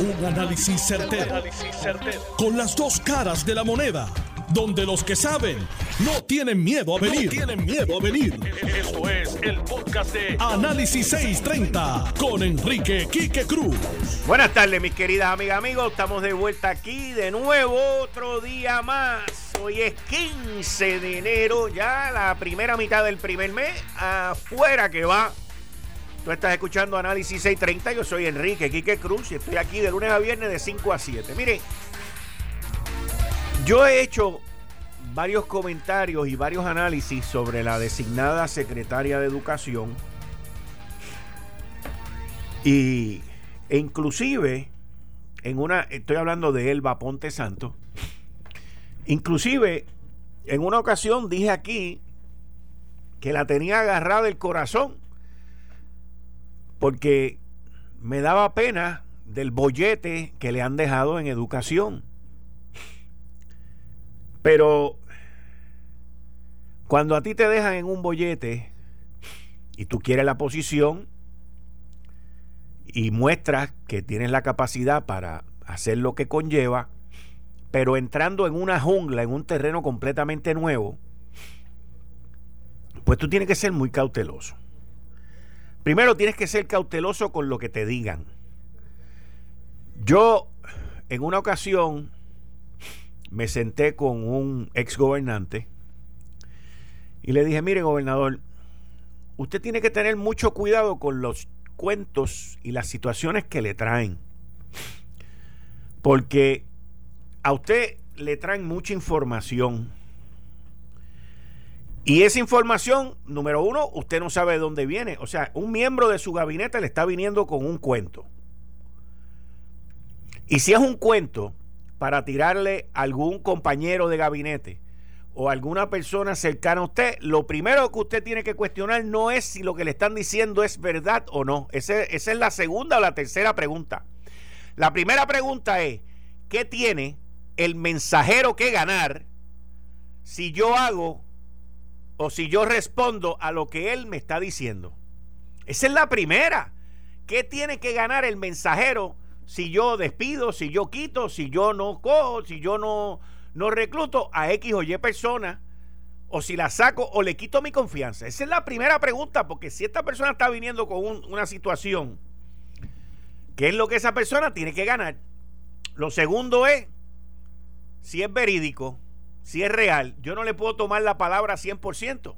Un análisis certero, Con las dos caras de la moneda. Donde los que saben no tienen miedo a venir. tienen miedo a venir. Esto es el podcast de Análisis 630 con Enrique Quique Cruz. Buenas tardes, mis queridas amigas, amigos. Estamos de vuelta aquí de nuevo, otro día más. Hoy es 15 de enero, ya la primera mitad del primer mes. Afuera que va Tú estás escuchando Análisis 630. Yo soy Enrique Quique Cruz y estoy aquí de lunes a viernes de 5 a 7. Mire, yo he hecho varios comentarios y varios análisis sobre la designada secretaria de Educación. Y e inclusive en una estoy hablando de Elba Ponte Santo. Inclusive en una ocasión dije aquí que la tenía agarrada el corazón porque me daba pena del bollete que le han dejado en educación. Pero cuando a ti te dejan en un bollete y tú quieres la posición y muestras que tienes la capacidad para hacer lo que conlleva, pero entrando en una jungla, en un terreno completamente nuevo, pues tú tienes que ser muy cauteloso. Primero tienes que ser cauteloso con lo que te digan. Yo en una ocasión me senté con un ex gobernante y le dije, mire gobernador, usted tiene que tener mucho cuidado con los cuentos y las situaciones que le traen. Porque a usted le traen mucha información y esa información, número uno, usted no sabe de dónde viene. O sea, un miembro de su gabinete le está viniendo con un cuento. Y si es un cuento para tirarle a algún compañero de gabinete o alguna persona cercana a usted, lo primero que usted tiene que cuestionar no es si lo que le están diciendo es verdad o no. esa es la segunda o la tercera pregunta. La primera pregunta es, ¿qué tiene el mensajero que ganar si yo hago o si yo respondo a lo que él me está diciendo. Esa es la primera. ¿Qué tiene que ganar el mensajero si yo despido, si yo quito, si yo no cojo, si yo no, no recluto a X o Y persona? O si la saco o le quito mi confianza. Esa es la primera pregunta, porque si esta persona está viniendo con una situación, ¿qué es lo que esa persona tiene que ganar? Lo segundo es si es verídico si es real, yo no le puedo tomar la palabra 100%.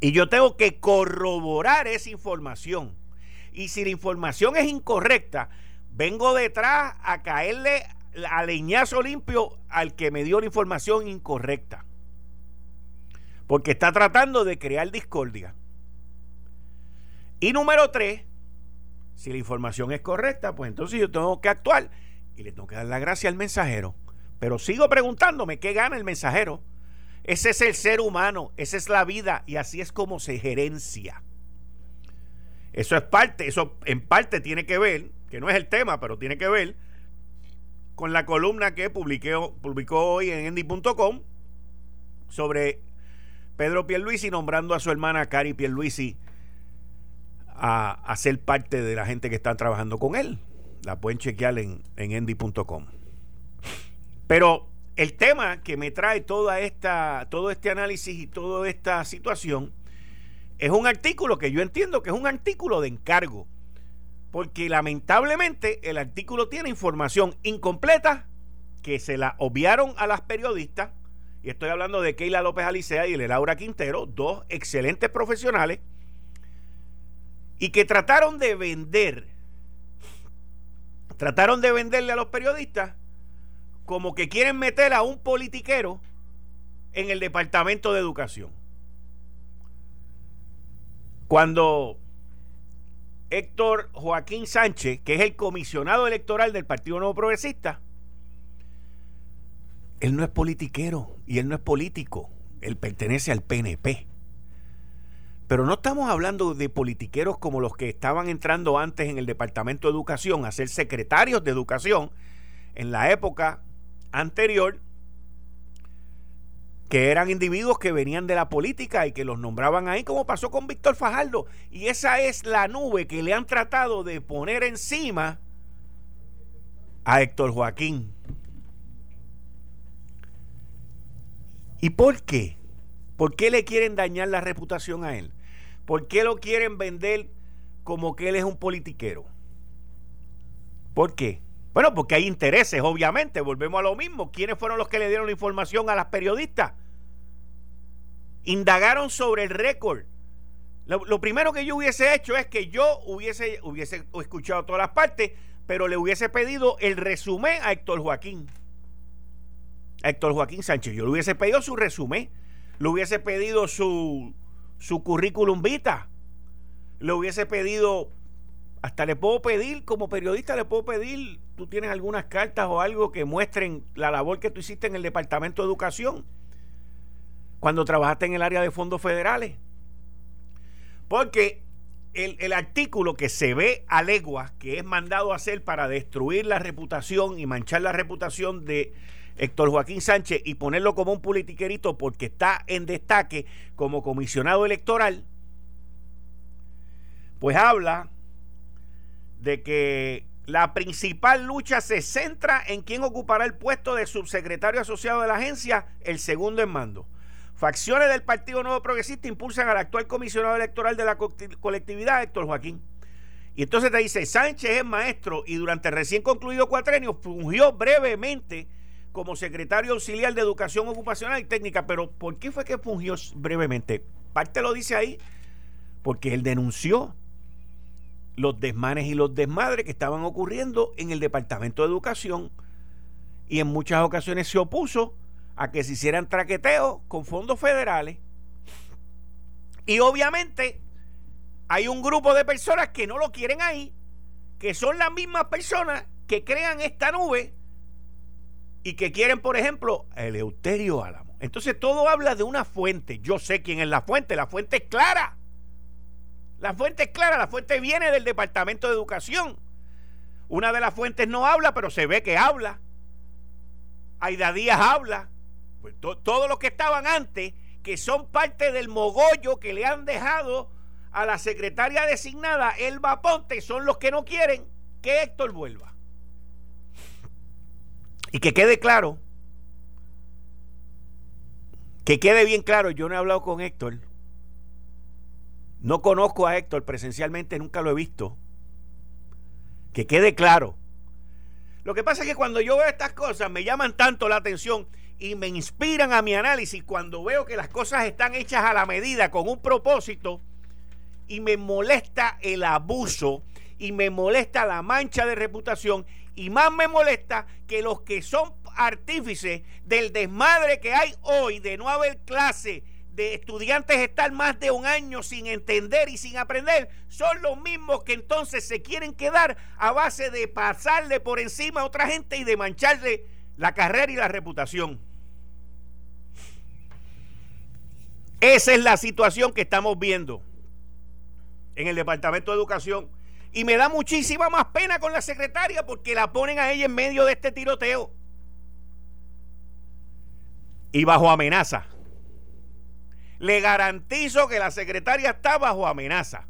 Y yo tengo que corroborar esa información. Y si la información es incorrecta, vengo detrás a caerle a leñazo limpio al que me dio la información incorrecta. Porque está tratando de crear discordia. Y número tres, si la información es correcta, pues entonces yo tengo que actuar y le tengo que dar la gracia al mensajero. Pero sigo preguntándome qué gana el mensajero. Ese es el ser humano, esa es la vida y así es como se gerencia. Eso es parte, eso en parte tiene que ver, que no es el tema, pero tiene que ver con la columna que publiqué, publicó hoy en endy.com sobre Pedro Pierluisi nombrando a su hermana Cari Pierluisi a, ser parte de la gente que está trabajando con él. La pueden chequear en, en endy.com. Pero el tema que me trae toda esta, todo este análisis y toda esta situación es un artículo que yo entiendo que es un artículo de encargo. Porque lamentablemente el artículo tiene información incompleta que se la obviaron a las periodistas. Y estoy hablando de Keila López Alicea y de Laura Quintero, dos excelentes profesionales. Y que trataron de vender, trataron de venderle a los periodistas como que quieren meter a un politiquero en el Departamento de Educación. Cuando Héctor Joaquín Sánchez, que es el comisionado electoral del Partido Nuevo Progresista, él no es politiquero y él no es político, él pertenece al PNP. Pero no estamos hablando de politiqueros como los que estaban entrando antes en el Departamento de Educación a ser secretarios de Educación en la época anterior que eran individuos que venían de la política y que los nombraban ahí, como pasó con Víctor Fajardo. Y esa es la nube que le han tratado de poner encima a Héctor Joaquín. ¿Y por qué? ¿Por qué le quieren dañar la reputación a él? ¿Por qué lo quieren vender como que él es un politiquero? ¿Por qué? Bueno, porque hay intereses, obviamente. Volvemos a lo mismo. ¿Quiénes fueron los que le dieron la información a las periodistas? Indagaron sobre el récord. Lo, primero que yo hubiese hecho es que yo hubiese, hubiese escuchado todas las partes, pero le hubiese pedido el resumen a Héctor Joaquín. A Héctor Joaquín Sánchez. Yo le hubiese pedido su resumen. Le hubiese pedido su, su currículum vita. Le hubiese pedido hasta le puedo pedir, como periodista, le puedo pedir, tú tienes algunas cartas o algo que muestren la labor que tú hiciste en el Departamento de Educación cuando trabajaste en el área de fondos federales. Porque el, artículo que se ve a leguas, que es mandado a hacer para destruir la reputación y manchar la reputación de Héctor Joaquín Sánchez y ponerlo como un politiquerito porque está en destaque como comisionado electoral, pues habla de que la principal lucha se centra en quién ocupará el puesto de subsecretario asociado de la agencia, el segundo en mando. Facciones del Partido Nuevo Progresista impulsan al actual comisionado electoral de la colectividad, Héctor Joaquín. Y entonces te dice, Sánchez es maestro y durante el recién concluido cuatrenio fungió brevemente como secretario auxiliar de Educación Ocupacional y Técnica. Pero ¿por qué fue que fungió brevemente? Parte lo dice ahí, porque él denunció los desmanes y los desmadres que estaban ocurriendo en el Departamento de Educación y en muchas ocasiones se opuso a que se hicieran traqueteos con fondos federales. Y obviamente hay un grupo de personas que no lo quieren ahí, que son las mismas personas que crean esta nube y que quieren, por ejemplo, el Euterio Álamo. Entonces todo habla de una fuente. Yo sé quién es la fuente, la fuente es clara. La fuente es clara, la fuente viene del Departamento de Educación. Una de las fuentes no habla, pero se ve que habla. Aida Díaz habla. Pues todos los que estaban antes, que son parte del mogollo que le han dejado a la secretaria designada, Elba Ponte, son los que no quieren que Héctor vuelva. Y que quede claro, que quede bien claro, yo no he hablado con Héctor no conozco a Héctor presencialmente, nunca lo he visto. Que quede claro. Lo que pasa es que cuando yo veo estas cosas me llaman tanto la atención y me inspiran a mi análisis cuando veo que las cosas están hechas a la medida con un propósito y me molesta el abuso y me molesta la mancha de reputación y más me molesta que los que son artífices del desmadre que hay hoy de no haber clase de estudiantes estar más de un año sin entender y sin aprender son los mismos que entonces se quieren quedar a base de pasarle por encima a otra gente y de mancharle la carrera y la reputación. Esa es la situación que estamos viendo en el Departamento de Educación. Y me da muchísima más pena con la secretaria porque la ponen a ella en medio de este tiroteo. Y bajo amenaza le garantizo que la secretaria está bajo amenaza.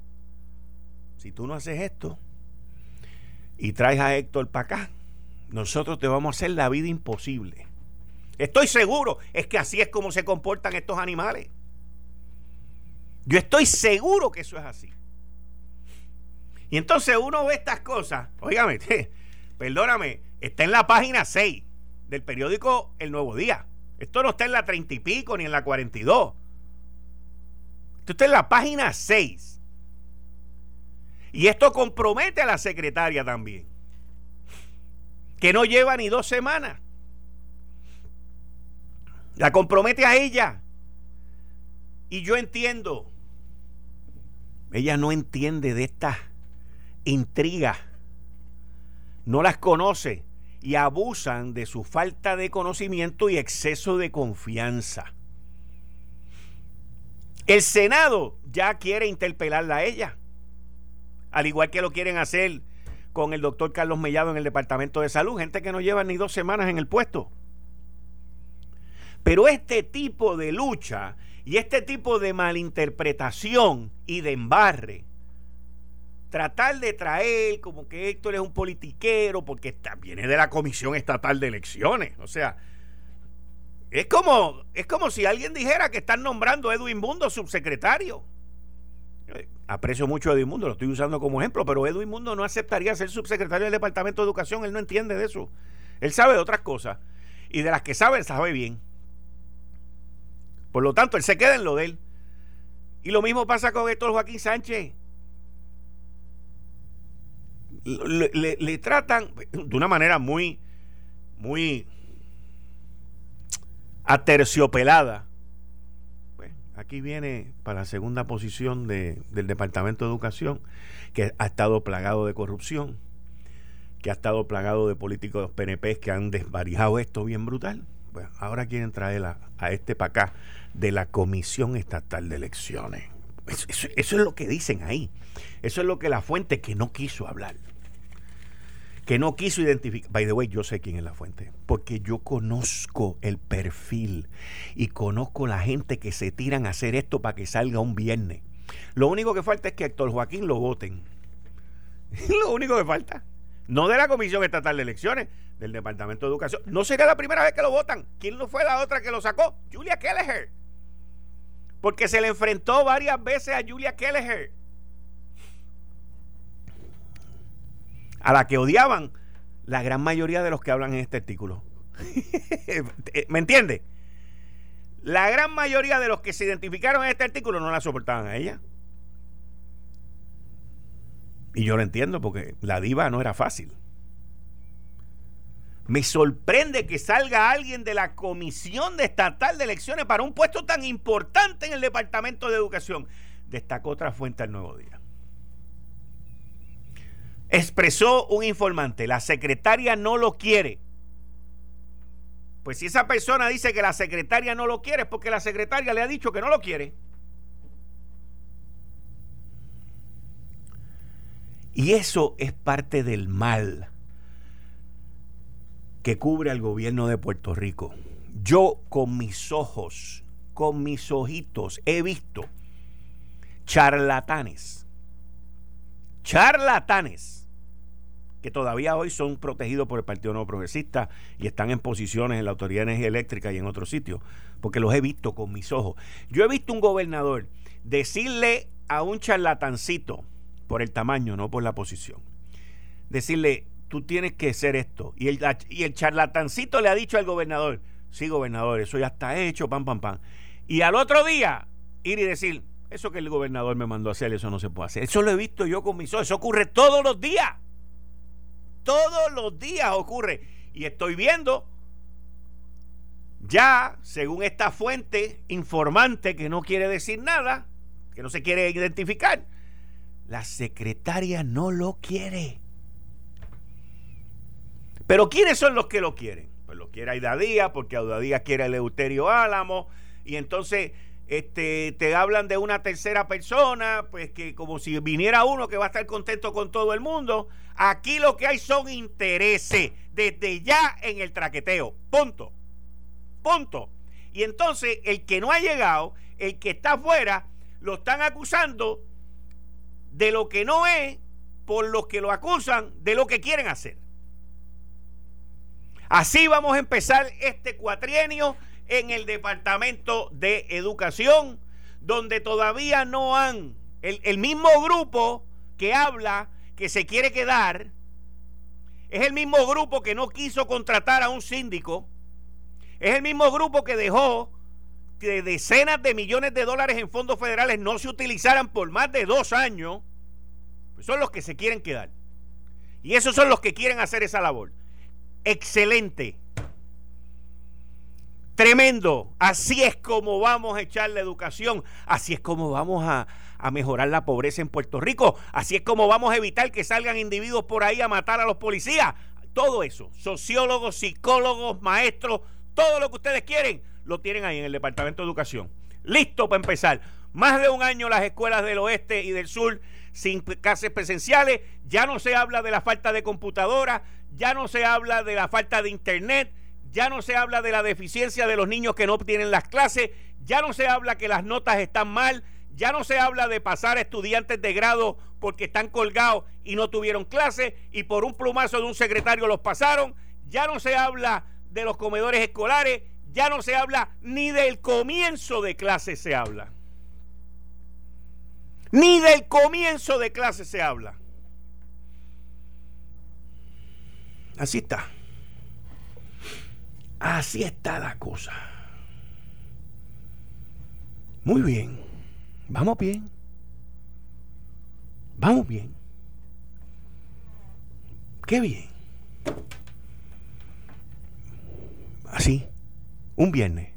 Si tú no haces esto y traes a Héctor para acá, nosotros te vamos a hacer la vida imposible. Estoy seguro, es que así es como se comportan estos animales. Yo estoy seguro que eso es así. Y entonces uno ve estas cosas, óigame, perdóname, está en la página 6 del periódico El Nuevo Día. Esto no está en la 30 y pico ni en la 42. Esto en la página 6. Y esto compromete a la secretaria también. Que no lleva ni dos semanas. La compromete a ella. Y yo entiendo. Ella no entiende de estas intrigas. No las conoce. Y abusan de su falta de conocimiento y exceso de confianza. El Senado ya quiere interpelarla a ella, al igual que lo quieren hacer con el doctor Carlos Mellado en el Departamento de Salud, gente que no lleva ni dos semanas en el puesto. Pero este tipo de lucha y este tipo de malinterpretación y de embarre, tratar de traer como que Héctor es un politiquero porque viene de la Comisión Estatal de Elecciones, o sea, es como, es como si alguien dijera que están nombrando a Edwin Mundo subsecretario. Aprecio mucho a Edwin Mundo, lo estoy usando como ejemplo, pero Edwin Mundo no aceptaría ser subsecretario del Departamento de Educación, él no entiende de eso. Él sabe de otras cosas y de las que sabe, sabe bien. Por lo tanto, él se queda en lo de él. Y lo mismo pasa con Héctor Joaquín Sánchez. Le, le, tratan de una manera muy, muy aterciopelada. Pues, aquí viene para la segunda posición de, del Departamento de Educación, que ha estado plagado de corrupción, que ha estado plagado de políticos PNP que han desvarijado esto bien brutal. Pues ahora quieren traer a, a este para acá de la Comisión Estatal de Elecciones. Eso, es lo que dicen ahí. Eso es lo que la fuente que no quiso hablar. Que no quiso identificar. By the way, yo sé quién es la fuente. Porque yo conozco el perfil y conozco la gente que se tiran a hacer esto para que salga un viernes. Lo único que falta es que Héctor Joaquín lo voten. lo único que falta. No de la Comisión Estatal de Elecciones, del Departamento de Educación. No sería la primera vez que lo votan. ¿Quién no fue la otra que lo sacó? Julia Kelleher porque se le enfrentó varias veces a Julia Kelleher, a la que odiaban la gran mayoría de los que hablan en este artículo. ¿Me entiende? La gran mayoría de los que se identificaron en este artículo no la soportaban a ella. Y yo lo entiendo porque la diva no era fácil. Me sorprende que salga alguien de la Comisión de Estatal de Elecciones para un puesto tan importante en el Departamento de Educación. Destacó otra fuente al Nuevo Día. Expresó un informante, la secretaria no lo quiere. Pues si esa persona dice que la secretaria no lo quiere, es porque la secretaria le ha dicho que no lo quiere. Y eso es parte del mal que cubre al gobierno de Puerto Rico. Yo con mis ojos, con mis ojitos, he visto charlatanes, charlatanes, que todavía hoy son protegidos por el Partido No Progresista y están en posiciones en la Autoridad de Energía Eléctrica y en otros sitios, porque los he visto con mis ojos. Yo he visto un gobernador decirle a un charlatancito, por el tamaño, no por la posición, decirle, tú tienes que ser esto. Y el, y el charlatancito le ha dicho al gobernador, sí, gobernador, eso ya está hecho, pam, pam, pam. Y al otro día, ir y decir, eso que el gobernador me mandó a hacer, eso no se puede hacer. Eso lo he visto yo con mis ojos, eso ocurre todos los días. Todos los días ocurre. Y estoy viendo ya, según esta fuente informante que no quiere decir nada, que no se quiere identificar, la secretaria no lo quiere. Pero ¿quiénes son los que lo quieren? Pues lo quiere Aida Díaz, porque Aida Díaz quiere el Euterio Álamo, y entonces este, te hablan de una tercera persona, pues que como si viniera uno que va a estar contento con todo el mundo. Aquí lo que hay son intereses, desde ya en el traqueteo. Punto. Punto. Y entonces el que no ha llegado, el que está afuera, lo están acusando de lo que no es por los que lo acusan de lo que quieren hacer. Así vamos a empezar este cuatrienio en el Departamento de Educación, donde todavía no han, el, mismo grupo que habla que se quiere quedar, es el mismo grupo que no quiso contratar a un síndico, es el mismo grupo que dejó que decenas de millones de dólares en fondos federales no se utilizaran por más de dos años, pues son los que se quieren quedar. Y esos son los que quieren hacer esa labor excelente. Tremendo. Así es como vamos a echar la educación. Así es como vamos a, a, mejorar la pobreza en Puerto Rico. Así es como vamos a evitar que salgan individuos por ahí a matar a los policías. Todo eso. Sociólogos, psicólogos, maestros, todo lo que ustedes quieren, lo tienen ahí en el Departamento de Educación. Listo para empezar. Más de un año las escuelas del oeste y del sur sin clases presenciales. Ya no se habla de la falta de computadoras, ya no se habla de la falta de internet, ya no se habla de la deficiencia de los niños que no obtienen las clases, ya no se habla que las notas están mal, ya no se habla de pasar estudiantes de grado porque están colgados y no tuvieron clases y por un plumazo de un secretario los pasaron, ya no se habla de los comedores escolares, ya no se habla ni del comienzo de clases se habla. Ni del comienzo de clases se habla. Así está. Así está la cosa. Muy bien. Vamos bien. Vamos bien. Qué bien. Así. Un viernes.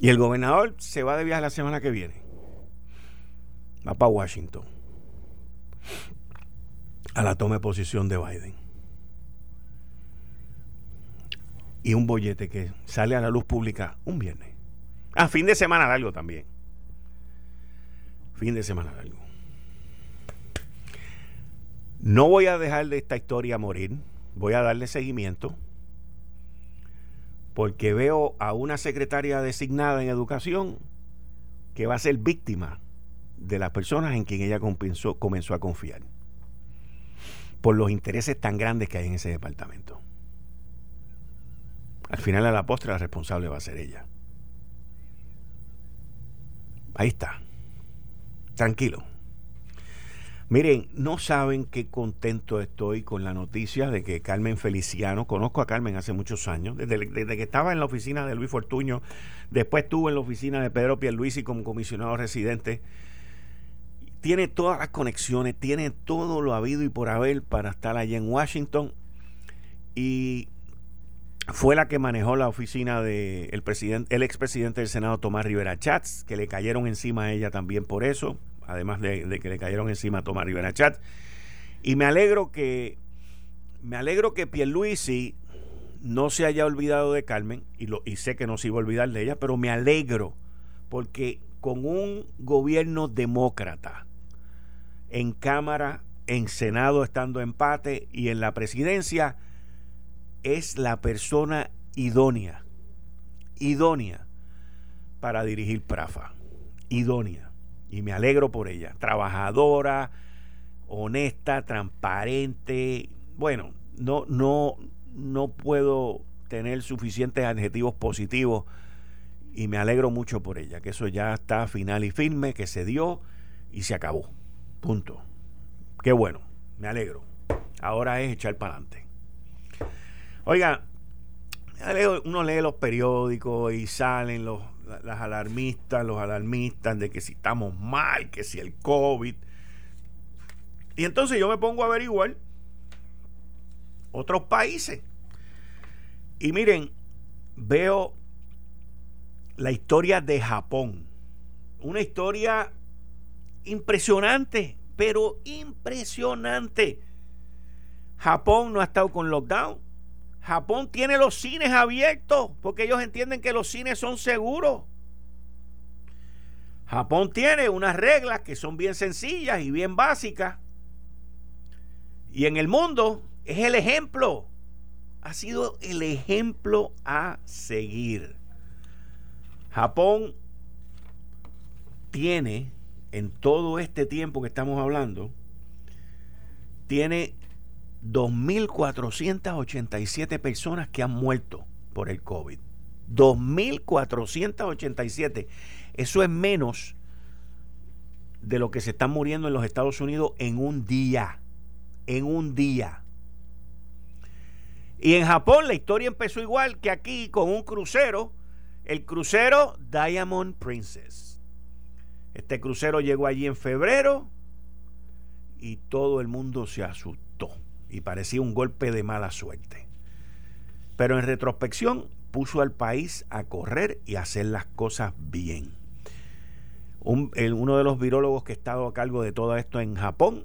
Y el gobernador se va de viaje la semana que viene. Va para Washington. A la toma de posición de Biden. Y un bollete que sale a la luz pública un viernes. Ah, fin de semana largo también. Fin de semana largo. No voy a dejar de esta historia morir. Voy a darle seguimiento. Porque veo a una secretaria designada en educación que va a ser víctima de las personas en quien ella comenzó a confiar. Por los intereses tan grandes que hay en ese departamento. Al final a la postre la responsable va a ser ella. Ahí está. Tranquilo. Miren, no saben qué contento estoy con la noticia de que Carmen Feliciano, conozco a Carmen hace muchos años, desde, que estaba en la oficina de Luis Fortuño, después estuvo en la oficina de Pedro Pierluisi como comisionado residente, tiene todas las conexiones, tiene todo lo habido y por haber para estar allá en Washington y fue la que manejó la oficina del el presidente, el expresidente del Senado Tomás Rivera Chats, que le cayeron encima a ella también por eso, además de, que le cayeron encima a Tomás Rivera Chats. Y me alegro que me alegro que Pierluisi no se haya olvidado de Carmen y, lo, y sé que no se iba a olvidar de ella, pero me alegro porque con un gobierno demócrata en Cámara, en Senado estando empate y en la presidencia, es la persona idónea, idónea para dirigir Prafa, idónea. Y me alegro por ella, trabajadora, honesta, transparente. Bueno, no, no, no puedo tener suficientes adjetivos positivos y me alegro mucho por ella, que eso ya está final y firme, que se dio y se acabó. Punto. Qué bueno, me alegro. Ahora es echar para adelante. Oiga, uno lee los periódicos y salen los, las alarmistas, los alarmistas de que si estamos mal, que si el COVID. Y entonces yo me pongo a averiguar otros países. Y miren, veo la historia de Japón. Una historia impresionante, pero impresionante. Japón no ha estado con lockdown Japón tiene los cines abiertos porque ellos entienden que los cines son seguros. Japón tiene unas reglas que son bien sencillas y bien básicas. Y en el mundo es el ejemplo. Ha sido el ejemplo a seguir. Japón tiene, en todo este tiempo que estamos hablando, tiene 2.487 personas que han muerto por el COVID. 2.487. Eso es menos de lo que se están muriendo en los Estados Unidos en un día. En un día. Y en Japón la historia empezó igual que aquí con un crucero. El crucero Diamond Princess. Este crucero llegó allí en febrero y todo el mundo se asustó y parecía un golpe de mala suerte. Pero en retrospección puso al país a correr y a hacer las cosas bien. uno de los virólogos que ha estado a cargo de todo esto en Japón,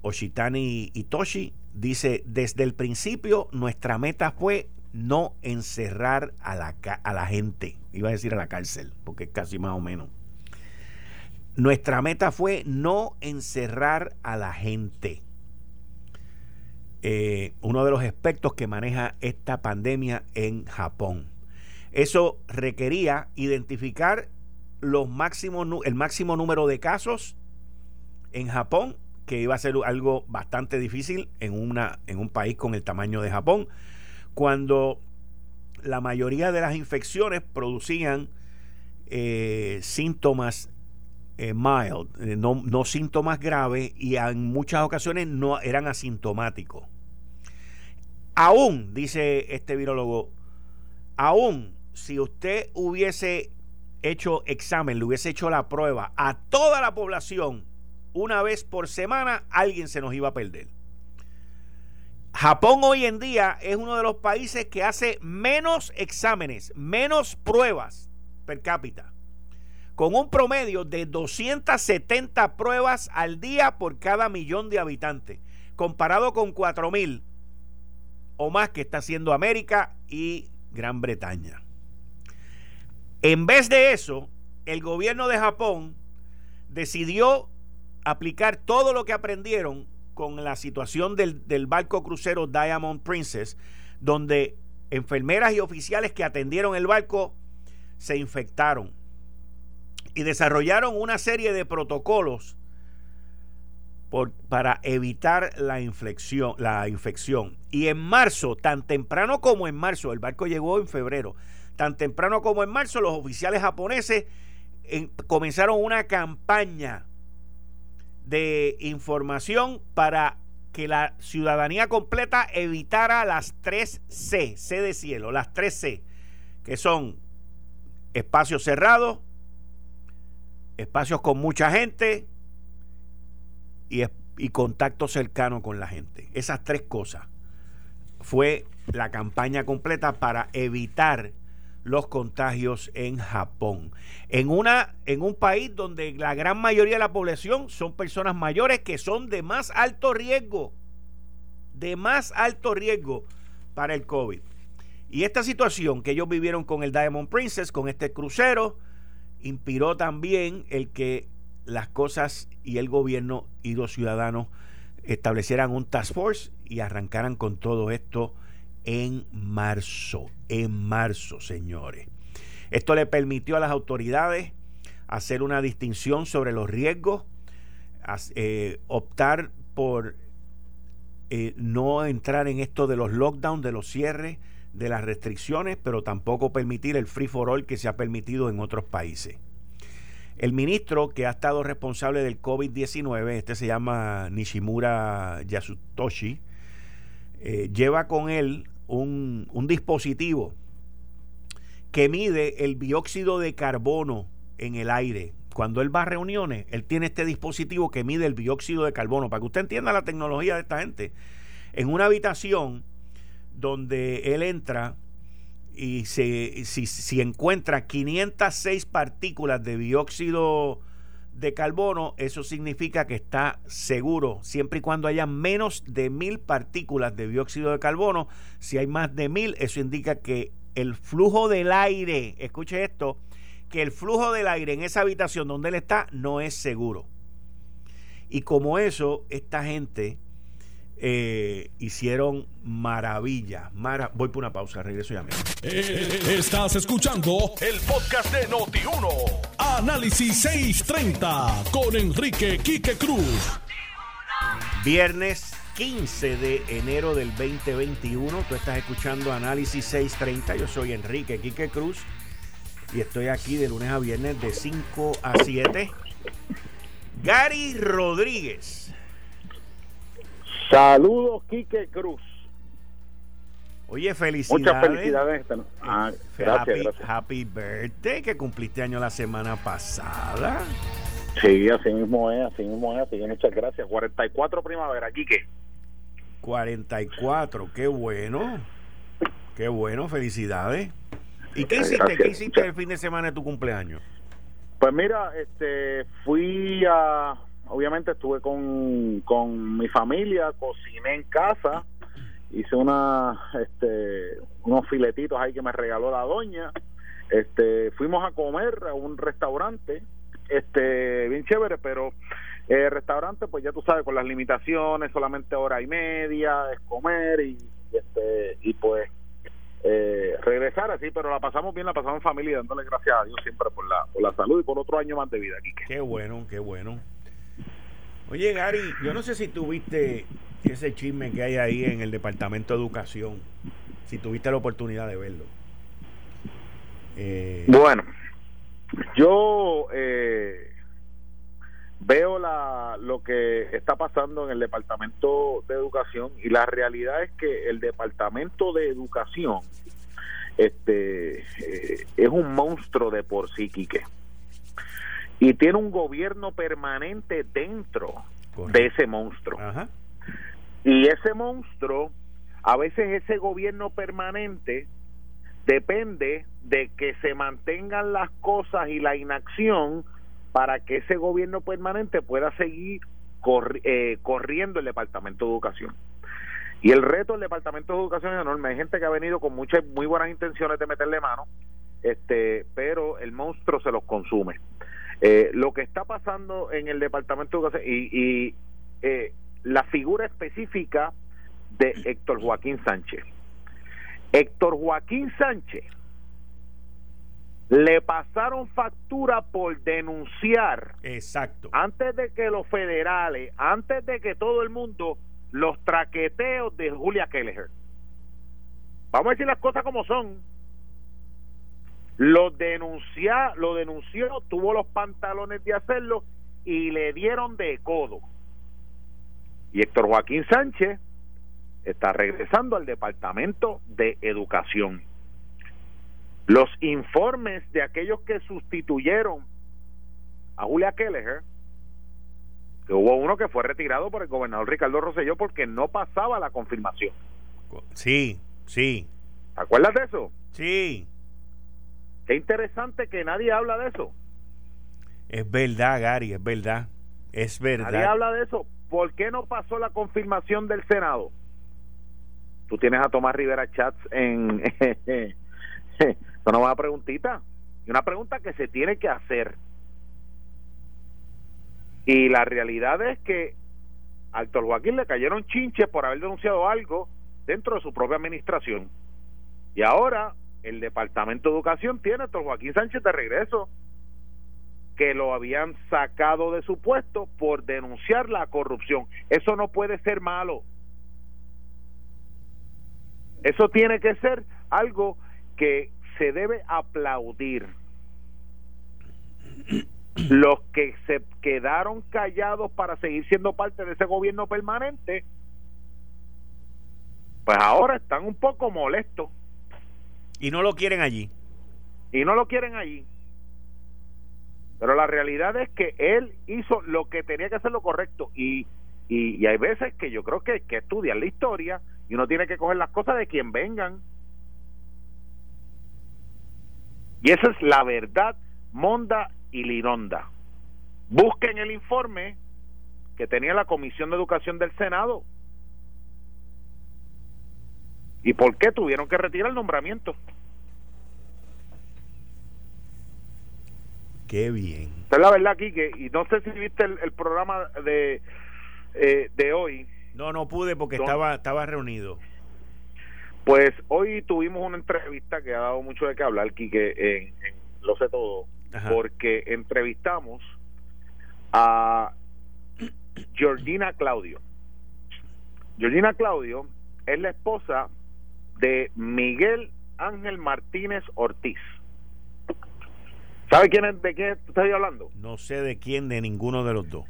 Oshitani Itoshi, dice, desde el principio nuestra meta fue no encerrar a la, a la gente, iba a decir a la cárcel, porque es casi más o menos. Nuestra meta fue no encerrar a la gente eh, uno de los expertos que maneja esta pandemia en Japón. Eso requería identificar los máximos, el máximo número de casos en Japón, que iba a ser algo bastante difícil en, una, en un país con el tamaño de Japón, cuando la mayoría de las infecciones producían eh, síntomas eh, mild, eh, no, no, síntomas graves y en muchas ocasiones no eran asintomáticos. Aún, dice este virólogo, aún si usted hubiese hecho examen, le hubiese hecho la prueba a toda la población una vez por semana, alguien se nos iba a perder. Japón hoy en día es uno de los países que hace menos exámenes, menos pruebas per cápita, con un promedio de 270 pruebas al día por cada millón de habitantes, comparado con 4.000 o más que está haciendo América y Gran Bretaña. En vez de eso, el gobierno de Japón decidió aplicar todo lo que aprendieron con la situación del, del, barco crucero Diamond Princess, donde enfermeras y oficiales que atendieron el barco se infectaron y desarrollaron una serie de protocolos para evitar la infección, la infección. Y en marzo, tan temprano como en marzo, el barco llegó en febrero, tan temprano como en marzo, los oficiales japoneses comenzaron una campaña de información para que la ciudadanía completa evitara las tres C, C de cielo, las tres C, que son espacios cerrados, espacios con mucha gente y, contacto cercano con la gente. Esas tres cosas fue la campaña completa para evitar los contagios en Japón. En, una, en un país donde la gran mayoría de la población son personas mayores que son de más alto riesgo, de más alto riesgo para el COVID. Y esta situación que ellos vivieron con el Diamond Princess, con este crucero, inspiró también el que las cosas y el gobierno y los ciudadanos establecieran un task force y arrancaran con todo esto en marzo, en marzo, señores. Esto le permitió a las autoridades hacer una distinción sobre los riesgos, eh, optar por eh, no entrar en esto de los lockdowns, de los cierres, de las restricciones, pero tampoco permitir el free for all que se ha permitido en otros países. El ministro que ha estado responsable del COVID-19, este se llama Nishimura Yasutoshi, eh, lleva con él un, un dispositivo que mide el dióxido de carbono en el aire. Cuando él va a reuniones, él tiene este dispositivo que mide el dióxido de carbono. Para que usted entienda la tecnología de esta gente. En una habitación donde él entra y si, si encuentra 506 partículas de dióxido de carbono, eso significa que está seguro, siempre y cuando haya menos de mil partículas de dióxido de carbono. Si hay más de mil, eso indica que el flujo del aire, escuche esto, que el flujo del aire en esa habitación donde él está no es seguro. Y como eso, esta gente eh, hicieron maravillas. Voy por una pausa, regreso ya mismo. Eh, estás escuchando el podcast de Noti1. Análisis 630 con Enrique Quique Cruz. Viernes 15 de enero del 2021. Tú estás escuchando Análisis 630. Yo soy Enrique Quique Cruz y estoy aquí de lunes a viernes de 5 a 7. Gary Rodríguez Saludos, Quique Cruz. Oye, felicidades. Muchas felicidades. Ah, gracias, happy, birthday, que cumpliste año la semana pasada. Sí, así mismo es, así mismo es, así que muchas gracias. 44 primavera, Quique. 44, qué bueno. Qué bueno, felicidades. ¿Y qué hiciste? ¿Qué hiciste el fin de semana de tu cumpleaños? Pues mira, este, fui a obviamente estuve con, con mi familia, cociné en casa, hice una, este, unos filetitos ahí que me regaló la doña, este, fuimos a comer a un restaurante, este, bien chévere, pero Eh, restaurante, pues ya tú sabes, con las limitaciones, solamente hora y media, es comer y, este, y pues eh, regresar así, pero la pasamos bien, la pasamos en familia, dándole gracias a Dios siempre por la, por la salud y por otro año más de vida, aquí. Qué bueno, qué bueno. Oye, Gary, yo no sé si tuviste ese chisme que hay ahí en el Departamento de Educación, si tuviste la oportunidad de verlo. Eh, bueno, yo eh, veo la, lo que está pasando en el Departamento de Educación y la realidad es que el Departamento de Educación este eh, es un monstruo de por sí, Quique. Y tiene un gobierno permanente dentro de ese monstruo. Y ese monstruo, a veces ese gobierno permanente depende de que se mantengan las cosas y la inacción para que ese gobierno permanente pueda seguir eh, corriendo el Departamento de Educación. Y el reto del Departamento de Educación es enorme. Hay gente que ha venido con muchas muy buenas intenciones de meterle mano, este, pero el monstruo se los consume. Eh, lo que está pasando en el Departamento de Educación y, eh, la figura específica de Héctor Joaquín Sánchez. Héctor Joaquín Sánchez le pasaron factura por denunciar. Exacto. Antes de que los federales, antes de que todo el mundo, los traqueteos de Julia Kelleher. Vamos a decir las cosas como son. Lo, denuncia, lo denunció, tuvo los pantalones de hacerlo y le dieron de codo. Y Héctor Joaquín Sánchez está regresando al Departamento de Educación los informes de aquellos que sustituyeron a Julia Kelleher, que hubo uno que fue retirado por el gobernador Ricardo Rosselló porque no pasaba la confirmación. Sí, sí. ¿Te acuerdas de eso? Sí. Qué interesante que nadie habla de eso. Es verdad, Gary, es verdad. Es verdad. Nadie habla de eso. ¿Por qué no pasó la confirmación del Senado? Tú tienes a Tomás Rivera Chats en una preguntita. Y una pregunta que se tiene que hacer. Y la realidad es que a Héctor Joaquín le cayeron chinches por haber denunciado algo dentro de su propia administración. Y ahora el Departamento de Educación tiene a Héctor Joaquín Sánchez de regreso, que lo habían sacado de su puesto por denunciar la corrupción. Eso no puede ser malo. Eso tiene que ser algo que se debe aplaudir. Los que se quedaron callados para seguir siendo parte de ese gobierno permanente, pues ahora están un poco molestos. Y no lo quieren allí. Y no lo quieren allí. Pero la realidad es que él hizo lo que tenía que hacer lo correcto. Y, y, y hay veces que yo creo que hay que estudiar la historia y uno tiene que coger las cosas de quien vengan. Y esa es la verdad, Monda y Lironda. Busquen el informe que tenía la Comisión de Educación del Senado. ¿Y por qué tuvieron que retirar el nombramiento? Qué bien. Es la verdad, Quique. Y no sé si viste el, programa de, eh, de hoy. No, no pude porque estaba, estaba reunido. Pues hoy tuvimos una entrevista que ha dado mucho de qué hablar, Quique, en, Lo sé todo, porque entrevistamos a Georgina Claudio. Georgina Claudio es la esposa de Miguel Ángel Martínez Ortiz. ¿Sabe quién es, de quién estoy hablando? No sé de quién, de ninguno de los dos.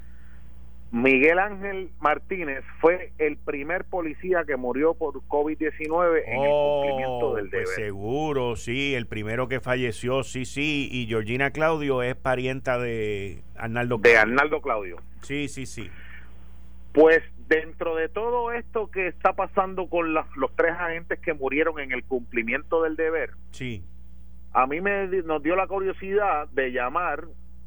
Miguel Ángel Martínez fue el primer policía que murió por COVID-19 en el cumplimiento del pues deber. seguro, sí, el primero que falleció, sí, sí. Y Georgina Claudio es parienta de Arnaldo Claudio. De Arnaldo Claudio. Sí, sí, sí. Pues dentro de todo esto que está pasando con los tres agentes que murieron en el cumplimiento del deber, sí. a mí me, nos dio la curiosidad de llamar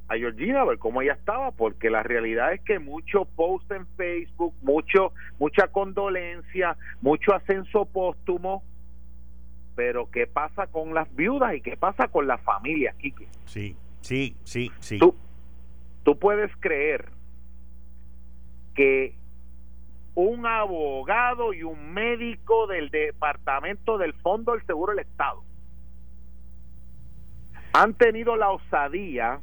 a Georgina a ver cómo ella estaba, porque la realidad es que mucho post en Facebook, mucho mucha condolencia, mucho ascenso póstumo, pero ¿qué pasa con las viudas y qué pasa con las familias, Kike? Sí, sí, sí, sí. Tú, tú puedes creer que un abogado y un médico del departamento del Fondo del Seguro del Estado han tenido la osadía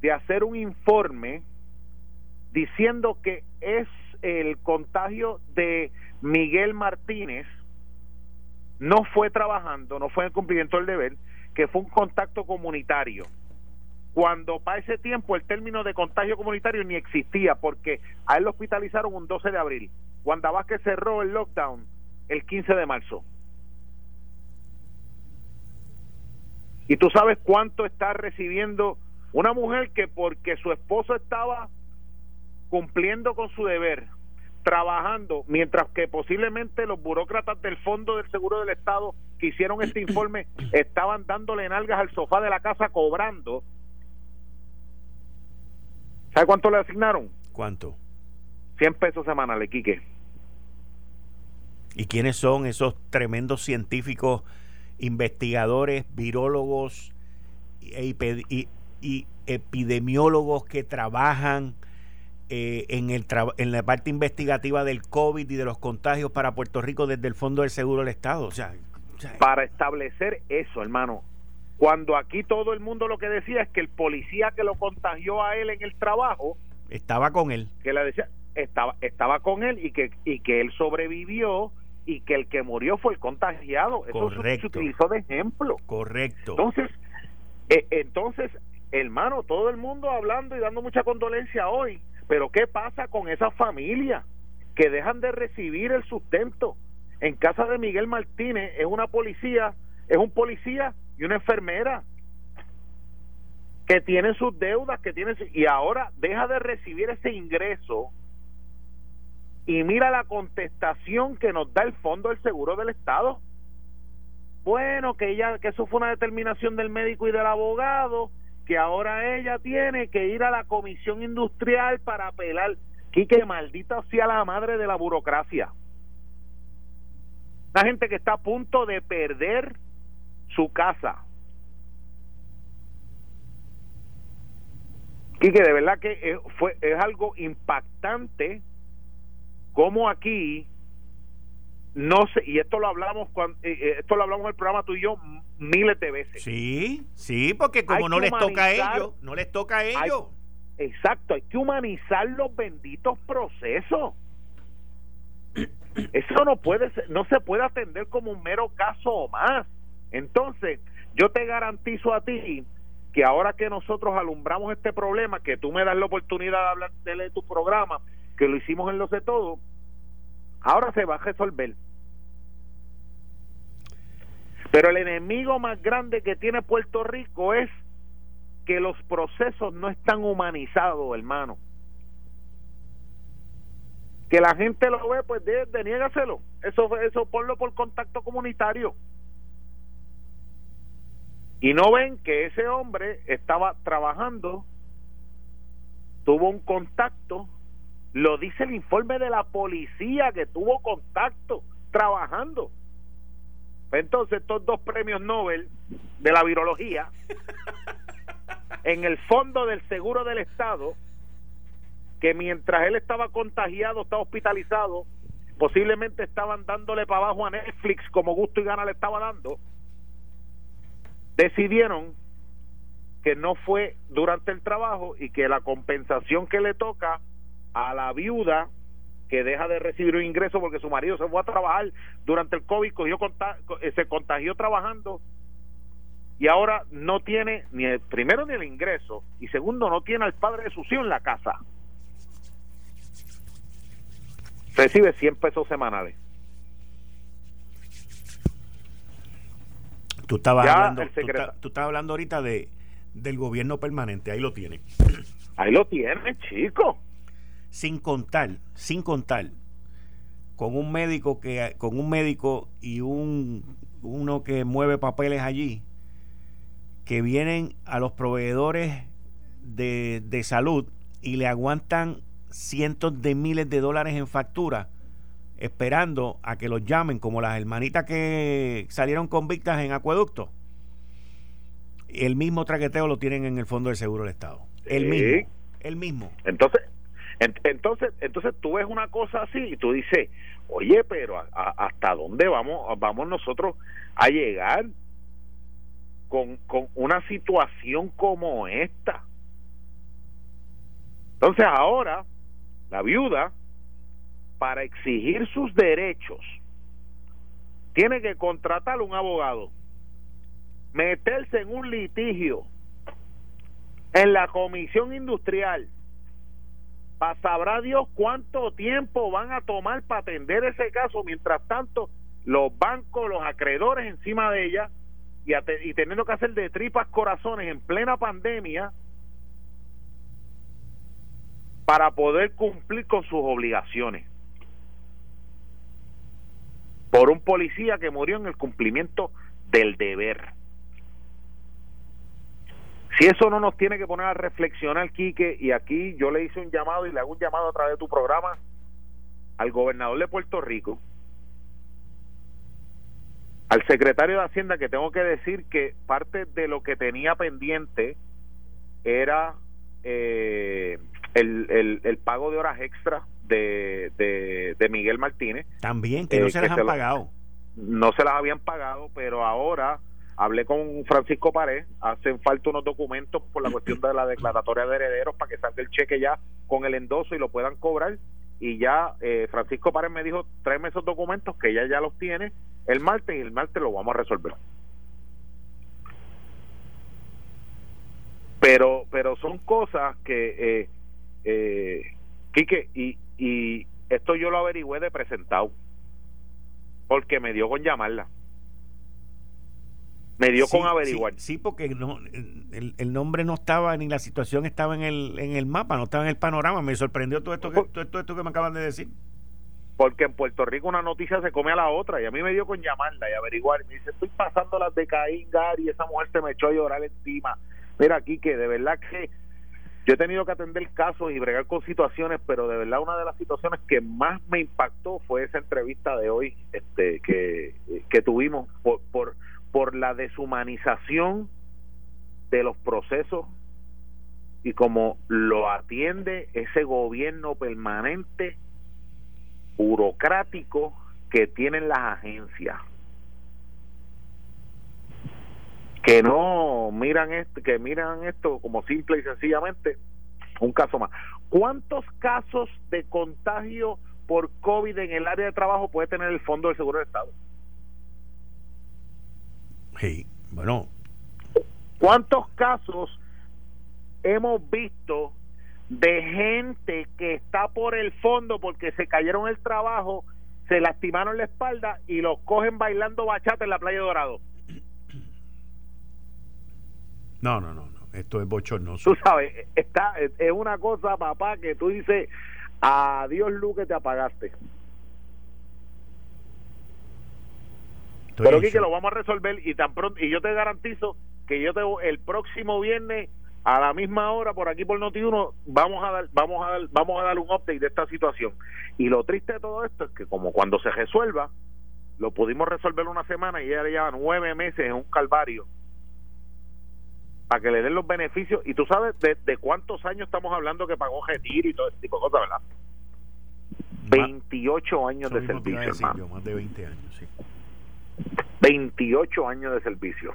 de hacer un informe diciendo que es el contagio de Miguel Martínez no fue trabajando, no fue en cumplimiento del deber, que fue un contacto comunitario. Cuando para ese tiempo el término de contagio comunitario ni existía, porque a él lo hospitalizaron un 12 de abril. Cuando Vázquez cerró el lockdown el 15 de marzo. Y tú sabes cuánto está recibiendo una mujer que porque su esposo estaba cumpliendo con su deber, trabajando, mientras que posiblemente los burócratas del Fondo del Seguro del Estado que hicieron este informe estaban dándole nalgas al sofá de la casa cobrando. ¿Sabe cuánto le asignaron? ¿Cuánto? 100 pesos semanales, Quique. ¿Y quiénes son esos tremendos científicos, investigadores, virólogos y, y epidemiólogos que trabajan eh, en, el en la parte investigativa del COVID y de los contagios para Puerto Rico desde el Fondo del Seguro del Estado. O sea, para establecer eso, hermano. Cuando aquí todo el mundo lo que decía es que el policía que lo contagió a él en el trabajo estaba con él. Que le decía estaba estaba con él y que y que él sobrevivió y que el que murió fue el contagiado. Eso se utilizó de ejemplo. Correcto. Entonces, eh, entonces, hermano, todo el mundo hablando y dando mucha condolencia hoy pero ¿qué pasa con esas familias que dejan de recibir el sustento? En casa de Miguel Martínez es una policía, es un policía y una enfermera que tienen sus deudas, que tienen y ahora deja de recibir ese ingreso y mira la contestación que nos da el Fondo del Seguro del Estado. Bueno, que ella que eso fue una determinación del médico y del abogado que ahora ella tiene que ir a la comisión industrial para apelar. Quique, maldita sea la madre de la burocracia. La gente que está a punto de perder su casa. Quique, de verdad que es, fue, es algo impactante como aquí no sé, y esto lo hablamos cuando, eh, eh, esto lo hablamos en el programa tú y yo miles de veces. Sí, sí, porque como no les toca a ellos, no les toca a ellos. exacto, hay que humanizar los benditos procesos. Eso no puede ser, no se puede atender como un mero caso o más. Entonces, yo te garantizo a ti que ahora que nosotros alumbramos este problema, que tú me das la oportunidad de hablar de tu programa, que lo hicimos en los de todo, ahora se va a resolver. Pero el enemigo más grande que tiene Puerto Rico es que los procesos no están humanizados, hermano. Que la gente lo ve, pues de, deniégaselo. Eso, eso ponlo por contacto comunitario. Y no ven que ese hombre estaba trabajando, tuvo un contacto, lo dice el informe de la policía que tuvo contacto trabajando. Entonces, estos dos premios Nobel de la virología, en el fondo del seguro del Estado, que mientras él estaba contagiado, estaba hospitalizado, posiblemente estaban dándole para abajo a Netflix como gusto y gana le estaba dando, decidieron que no fue durante el trabajo y que la compensación que le toca a la viuda que deja de recibir un ingreso porque su marido se fue a trabajar durante el COVID, cogió eh, se contagió trabajando y ahora no tiene ni el primero ni el ingreso y segundo no tiene al padre de su hijo en la casa. Recibe 100 pesos semanales. Tú estabas, hablando, tú, estabas hablando ahorita de del gobierno permanente, ahí lo tiene. Ahí lo tiene, chico sin contar, sin contar con un médico que con un médico y un uno que mueve papeles allí que vienen a los proveedores de, de salud y le aguantan cientos de miles de dólares en factura esperando a que los llamen como las hermanitas que salieron convictas en acueducto. El mismo traqueteo lo tienen en el fondo del seguro del estado. El mismo el mismo. Entonces Entonces, entonces tú ves una cosa así y tú dices, oye, pero ¿hasta dónde vamos, vamos nosotros a llegar con, con una situación como esta? Entonces ahora, la viuda, para exigir sus derechos, tiene que contratar un abogado, meterse en un litigio en la comisión industrial, para sabrá Dios cuánto tiempo van a tomar para atender ese caso, mientras tanto los bancos, los acreedores encima de ella y, y teniendo que hacer de tripas corazones en plena pandemia para poder cumplir con sus obligaciones por un policía que murió en el cumplimiento del deber. Si eso no nos tiene que poner a reflexionar, Quique, y aquí yo le hice un llamado y le hago un llamado a través de tu programa al gobernador de Puerto Rico, al secretario de Hacienda, que tengo que decir que parte de lo que tenía pendiente era eh, el, el, pago de horas extra de, de, Miguel Martínez. También, que no eh, se las han pagado. No se las habían pagado, pero ahora hablé con Francisco Pared, hacen falta unos documentos por la cuestión de la declaratoria de herederos para que salga el cheque ya con el endoso y lo puedan cobrar. Y ya eh, Francisco Pared me dijo, tráeme esos documentos que ella ya los tiene el martes y el martes lo vamos a resolver. Pero, pero son cosas que eh, eh, Quique, y, y esto yo lo averigüé de presentado, porque me dio con llamarla. Me dio con averiguar. Sí, porque no, el, nombre no estaba, ni la situación estaba en el, en el mapa, no estaba en el panorama. Me sorprendió todo esto, que, todo, esto que me acaban de decir. Porque en Puerto Rico una noticia se come a la otra, y a mí me dio con llamarla y averiguar. me dice, estoy pasando las de Caín, Gary, y esa mujer se me echó a llorar encima. Mira, aquí que de verdad que yo he tenido que atender casos y bregar con situaciones, pero de verdad una de las situaciones que más me impactó fue esa entrevista de hoy este, que, que tuvimos por, por, por la deshumanización de los procesos y como lo atiende ese gobierno permanente burocrático que tienen las agencias que no miran esto, que miran esto como simple y sencillamente un caso más. ¿Cuántos casos de contagio por COVID en el área de trabajo puede tener el Fondo del Seguro del Estado? Sí, bueno. ¿Cuántos casos hemos visto de gente que está por el fondo porque se cayeron el trabajo, se lastimaron la espalda y los cogen bailando bachata en la playa Dorado? No, no, no, no. Esto es bochornoso. Tú sabes, está, es una cosa, papá, que tú dices, adiós, Lu, que te apagaste. Pero aquí que lo vamos a resolver y tan pronto, y yo te garantizo que yo te el próximo viernes a la misma hora por aquí por Noti1 vamos a dar vamos a dar vamos a dar un update de esta situación. Y lo triste de todo esto es que como cuando se resuelva lo pudimos resolver una semana y ella lleva nueve meses en un calvario para que le den los beneficios. Y tú sabes de, cuántos años estamos hablando que pagó retiro y todo ese tipo de cosas, ¿verdad? 28 años de servicio, hermano. más de 20 años, sí. 28 años de servicio.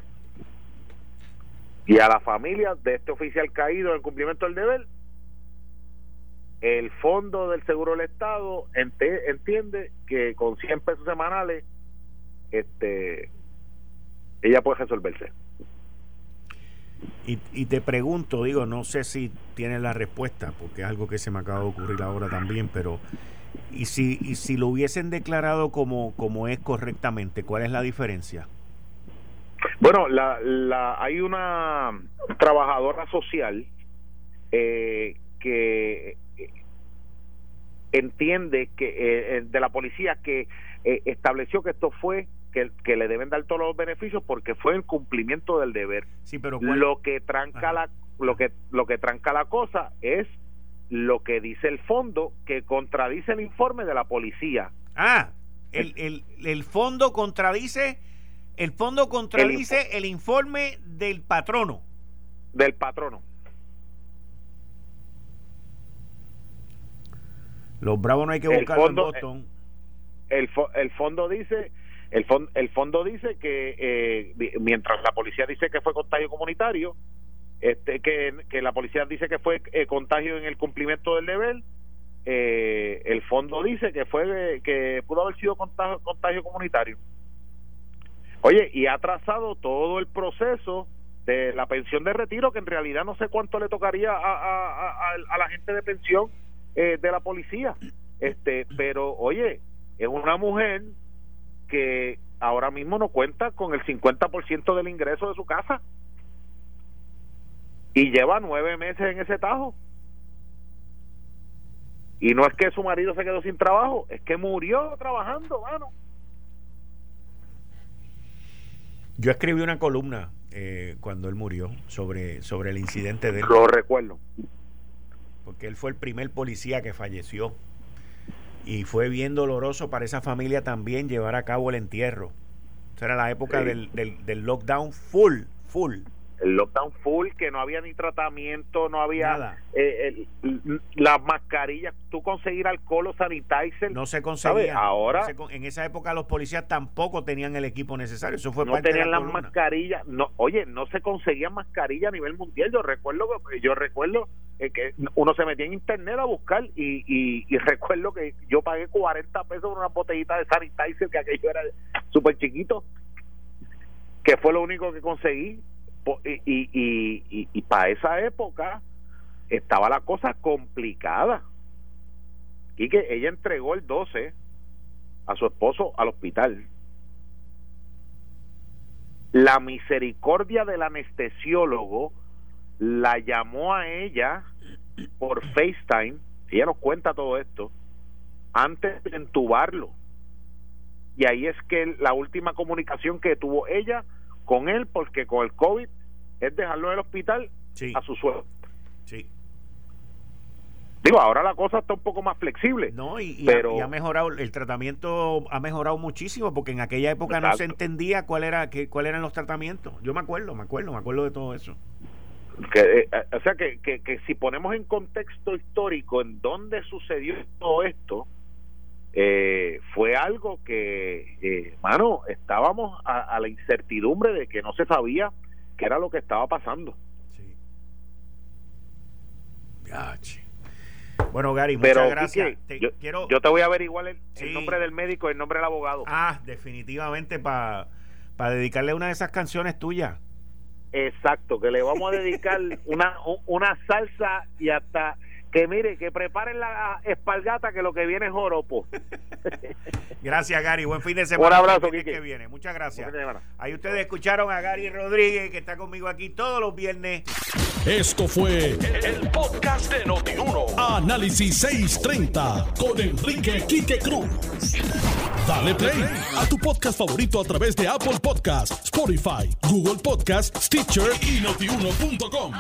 Y a la familia de este oficial caído en cumplimiento del deber, el Fondo del Seguro del Estado entiende que con 100 pesos semanales este ella puede resolverse. Y, y, te pregunto, digo, no sé si tienes la respuesta, porque es algo que se me acaba de ocurrir ahora también, pero y si, y si lo hubiesen declarado como, como es correctamente, ¿cuál es la diferencia? Bueno, la, la, hay una trabajadora social eh, que eh, entiende que eh, de la policía que estableció que esto fue que, que, le deben dar todos los beneficios porque fue el cumplimiento del deber. Sí, pero lo que tranca la lo que lo que tranca la cosa es lo que dice el fondo que contradice el informe de la policía. Ah, el, el, el fondo contradice el fondo contradice el, informe del patrono. Del patrono. Los Bravos no hay que buscarlo en Boston. El, el fondo dice el, el fondo dice que eh, mientras la policía dice que fue contagio comunitario, este, que, que la policía dice que fue eh, contagio en el cumplimiento del deber, eh, el fondo dice que fue que pudo haber sido contagio, contagio comunitario. Oye, y ha trazado todo el proceso de la pensión de retiro, que en realidad no sé cuánto le tocaría a, a, la gente de pensión de la policía. Este, pero oye, es una mujer que ahora mismo no cuenta con el 50% del ingreso de su casa y lleva nueve meses en ese tajo. Y no es que su marido se quedó sin trabajo, es que murió trabajando, mano. Yo escribí una columna eh, cuando él murió sobre, sobre el incidente de él. Lo recuerdo. Porque él fue el primer policía que falleció y fue bien doloroso para esa familia también llevar a cabo el entierro. Esa era la época del, del, del, lockdown full, full. El lockdown full, que no había ni tratamiento, no había Nada. Eh, las mascarillas, tú conseguir alcohol o sanitizer. No se conseguía. Ahora. en esa época los policías tampoco tenían el equipo necesario. Eso fue no tenían las mascarillas. No, oye, no se conseguían mascarillas a nivel mundial. Yo recuerdo, yo recuerdo que uno se metía en internet a buscar y, y, recuerdo que yo pagué 40 pesos por una botellita de sanitizer que aquello era súper chiquito que fue lo único que conseguí y, y, y, y para esa época estaba la cosa complicada. Y que ella entregó el 12 a su esposo al hospital. La misericordia del anestesiólogo la llamó a ella por FaceTime, ella nos cuenta todo esto, antes de entubarlo. Y ahí es que la última comunicación que tuvo ella con él, porque con el COVID, es dejarlo en el hospital a su suelo. Sí. Digo, ahora la cosa está un poco más flexible. No, y, pero, ha, mejorado, el tratamiento ha mejorado muchísimo, porque en aquella época no se entendía cuál era, qué, cuál eran los tratamientos. Yo me acuerdo, me acuerdo, me acuerdo de todo eso. Que, eh, eh, o sea, que, que, si ponemos en contexto histórico en dónde sucedió todo esto, eh, fue algo que, eh, mano, estábamos a, la incertidumbre de que no se sabía qué era lo que estaba pasando. Sí. Bueno, Gary, muchas gracias. yo, quiero... yo te voy a averiguar el, el nombre del médico y el nombre del abogado. Ah, definitivamente para para dedicarle una de esas canciones tuyas. Exacto, que le vamos a dedicar una, una salsa y hasta que mire, que preparen la espalgata que lo que viene es joropo. gracias, Gary. Buen fin de semana. Un abrazo, que viene. Muchas gracias. Ahí ustedes escucharon a Gary Rodríguez, que está conmigo aquí todos los viernes. Esto fue el, podcast de Notiuno. Análisis 630 con Enrique Quique Cruz. Dale play a tu podcast favorito a través de Apple Podcasts, Spotify, Google Podcasts, Stitcher y notiuno.com.